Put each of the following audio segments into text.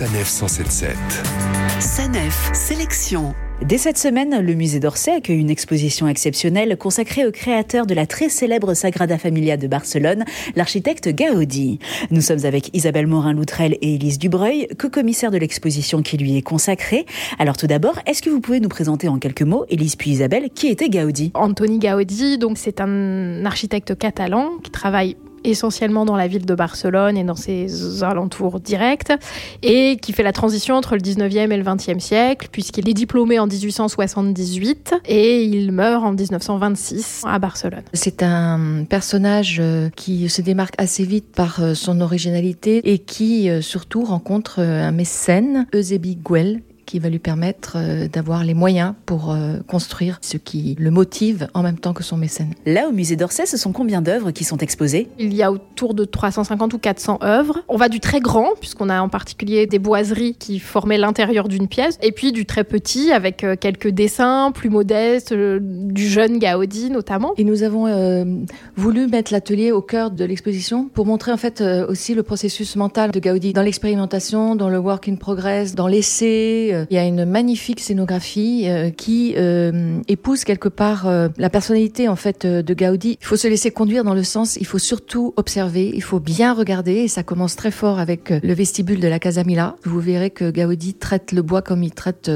Sanef 177. Sanef Sélection. Dès cette semaine, le musée d'Orsay accueille une exposition exceptionnelle consacrée au créateur de la très célèbre Sagrada Familia de Barcelone, l'architecte Gaudi. Nous sommes avec Isabelle Morin-Loutrel et Élise Dubreuil, co-commissaire de l'exposition qui lui est consacrée. Alors tout d'abord, est-ce que vous pouvez nous présenter en quelques mots, Élise puis Isabelle, qui était Gaudi Antoni Gaudi, donc c'est un architecte catalan qui travaille essentiellement dans la ville de Barcelone et dans ses alentours directs, et qui fait la transition entre le 19e et le 20e siècle, puisqu'il est diplômé en 1878 et il meurt en 1926 à Barcelone. C'est un personnage euh, qui se démarque assez vite par euh, son originalité et qui euh, surtout rencontre un mécène, Eusebi Güell, qui va lui permettre euh, d'avoir les moyens pour euh, construire ce qui le motive en même temps que son mécène. Là, au musée d'Orsay, ce sont combien d'œuvres qui sont exposées? Il y a autour de 350 ou 400 œuvres. On va du très grand, puisqu'on a en particulier des boiseries qui formaient l'intérieur d'une pièce, et puis du très petit, avec euh, quelques dessins plus modestes, du jeune Gaudi notamment. Et nous avons voulu mettre l'atelier au cœur de l'exposition pour montrer en fait aussi le processus mental de Gaudi dans l'expérimentation, dans le work in progress, dans l'essai, il y a une magnifique scénographie euh, qui euh, épouse quelque part euh, la personnalité en fait de Gaudi. Il faut se laisser conduire dans le sens, il faut surtout observer, il faut bien regarder et ça commence très fort avec le vestibule de la Casa Mila. Vous verrez que Gaudi traite le bois comme il traite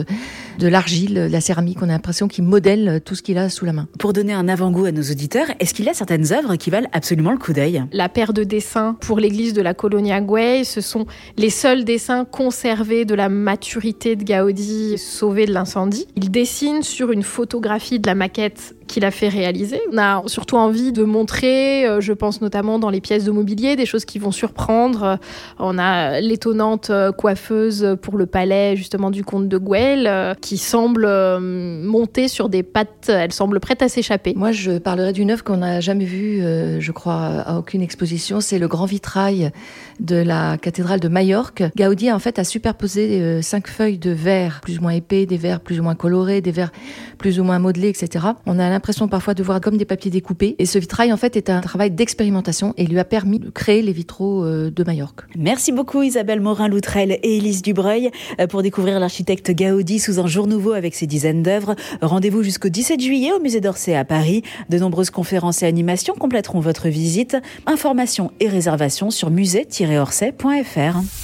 de l'argile, la céramique. On a l'impression qu'il modèle tout ce qu'il a sous la main. Pour donner un avant-goût à nos auditeurs, est-ce qu'il y a certaines œuvres qui valent absolument le coup d'œil? La paire de dessins pour l'église de la Colonia Güell, ce sont les seuls dessins conservés de la maturité de Gaudi Gaudi sauvé de l'incendie. Il dessine sur une photographie de la maquette qu'il a fait réaliser. On a surtout envie de montrer, euh, je pense notamment dans les pièces de mobilier, des choses qui vont surprendre. On a l'étonnante euh, coiffeuse pour le palais justement du comte de Güell euh, qui semble monter sur des pattes, elle semble prête à s'échapper. Moi je parlerai d'une œuvre qu'on n'a jamais vue, je crois, à aucune exposition, c'est le grand vitrail de la cathédrale de Majorque. Gaudi en fait a superposé cinq feuilles de verre plus ou moins épais, des verres plus ou moins colorés, des verres plus ou moins modelés, etc. On a l'impression parfois de voir comme des papiers découpés. Et ce vitrail, en fait, est un travail d'expérimentation et lui a permis de créer les vitraux euh, de Majorque. Merci beaucoup Isabelle Morin-Loutrel et Élise Dubreuil euh, pour découvrir l'architecte Gaudi sous un jour nouveau avec ses dizaines d'œuvres. Rendez-vous jusqu'au 17 juillet au musée d'Orsay à Paris. De nombreuses conférences et animations compléteront votre visite. Informations et réservations sur musée-orsay.fr.